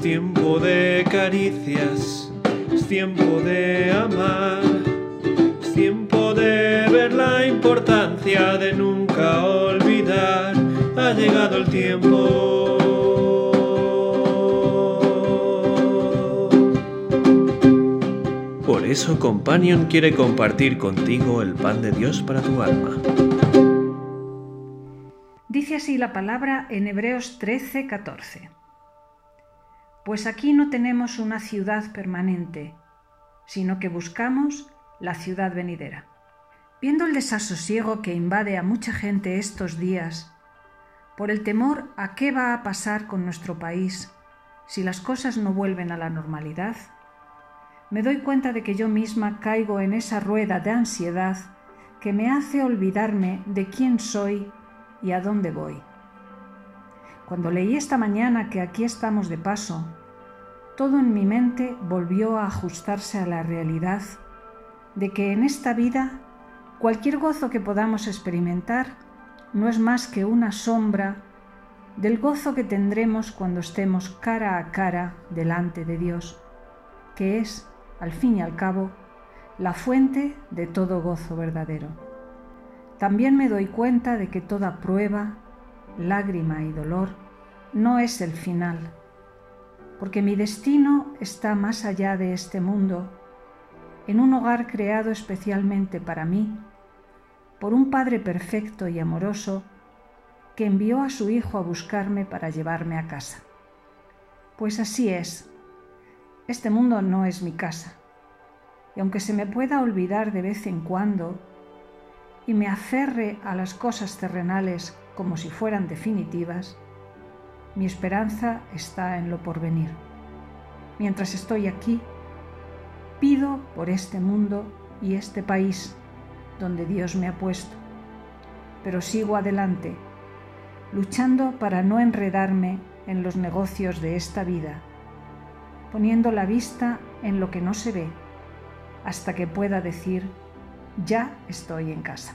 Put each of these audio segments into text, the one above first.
Es tiempo de caricias, es tiempo de amar, es tiempo de ver la importancia de nunca olvidar. Ha llegado el tiempo. Por eso Companion quiere compartir contigo el pan de Dios para tu alma. Dice así la palabra en Hebreos 13, 14. Pues aquí no tenemos una ciudad permanente, sino que buscamos la ciudad venidera. Viendo el desasosiego que invade a mucha gente estos días, por el temor a qué va a pasar con nuestro país si las cosas no vuelven a la normalidad, me doy cuenta de que yo misma caigo en esa rueda de ansiedad que me hace olvidarme de quién soy y a dónde voy. Cuando leí esta mañana que aquí estamos de paso, todo en mi mente volvió a ajustarse a la realidad de que en esta vida cualquier gozo que podamos experimentar no es más que una sombra del gozo que tendremos cuando estemos cara a cara delante de Dios, que es, al fin y al cabo, la fuente de todo gozo verdadero. También me doy cuenta de que toda prueba, lágrima y dolor no es el final, porque mi destino está más allá de este mundo, en un hogar creado especialmente para mí, por un Padre perfecto y amoroso que envió a su Hijo a buscarme para llevarme a casa. Pues así es, este mundo no es mi casa, y aunque se me pueda olvidar de vez en cuando y me aferre a las cosas terrenales como si fueran definitivas, mi esperanza está en lo porvenir. Mientras estoy aquí, pido por este mundo y este país donde Dios me ha puesto, pero sigo adelante, luchando para no enredarme en los negocios de esta vida, poniendo la vista en lo que no se ve, hasta que pueda decir, ya estoy en casa.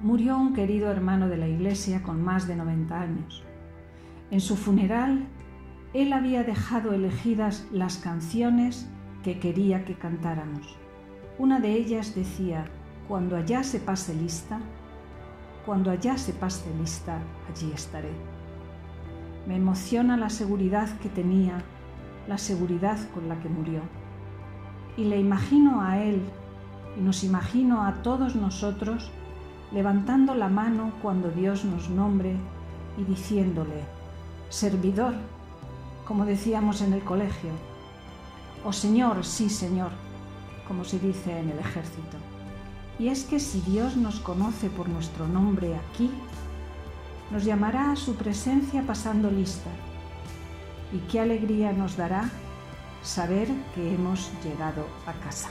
murió un querido hermano de la iglesia con más de 90 años. En su funeral, él había dejado elegidas las canciones que quería que cantáramos. Una de ellas decía, cuando allá se pase lista, cuando allá se pase lista, allí estaré. Me emociona la seguridad que tenía, la seguridad con la que murió. Y le imagino a él, y nos imagino a todos nosotros, levantando la mano cuando Dios nos nombre y diciéndole, servidor, como decíamos en el colegio, o Señor, sí Señor, como se dice en el ejército. Y es que si Dios nos conoce por nuestro nombre aquí, nos llamará a su presencia pasando lista. Y qué alegría nos dará saber que hemos llegado a casa.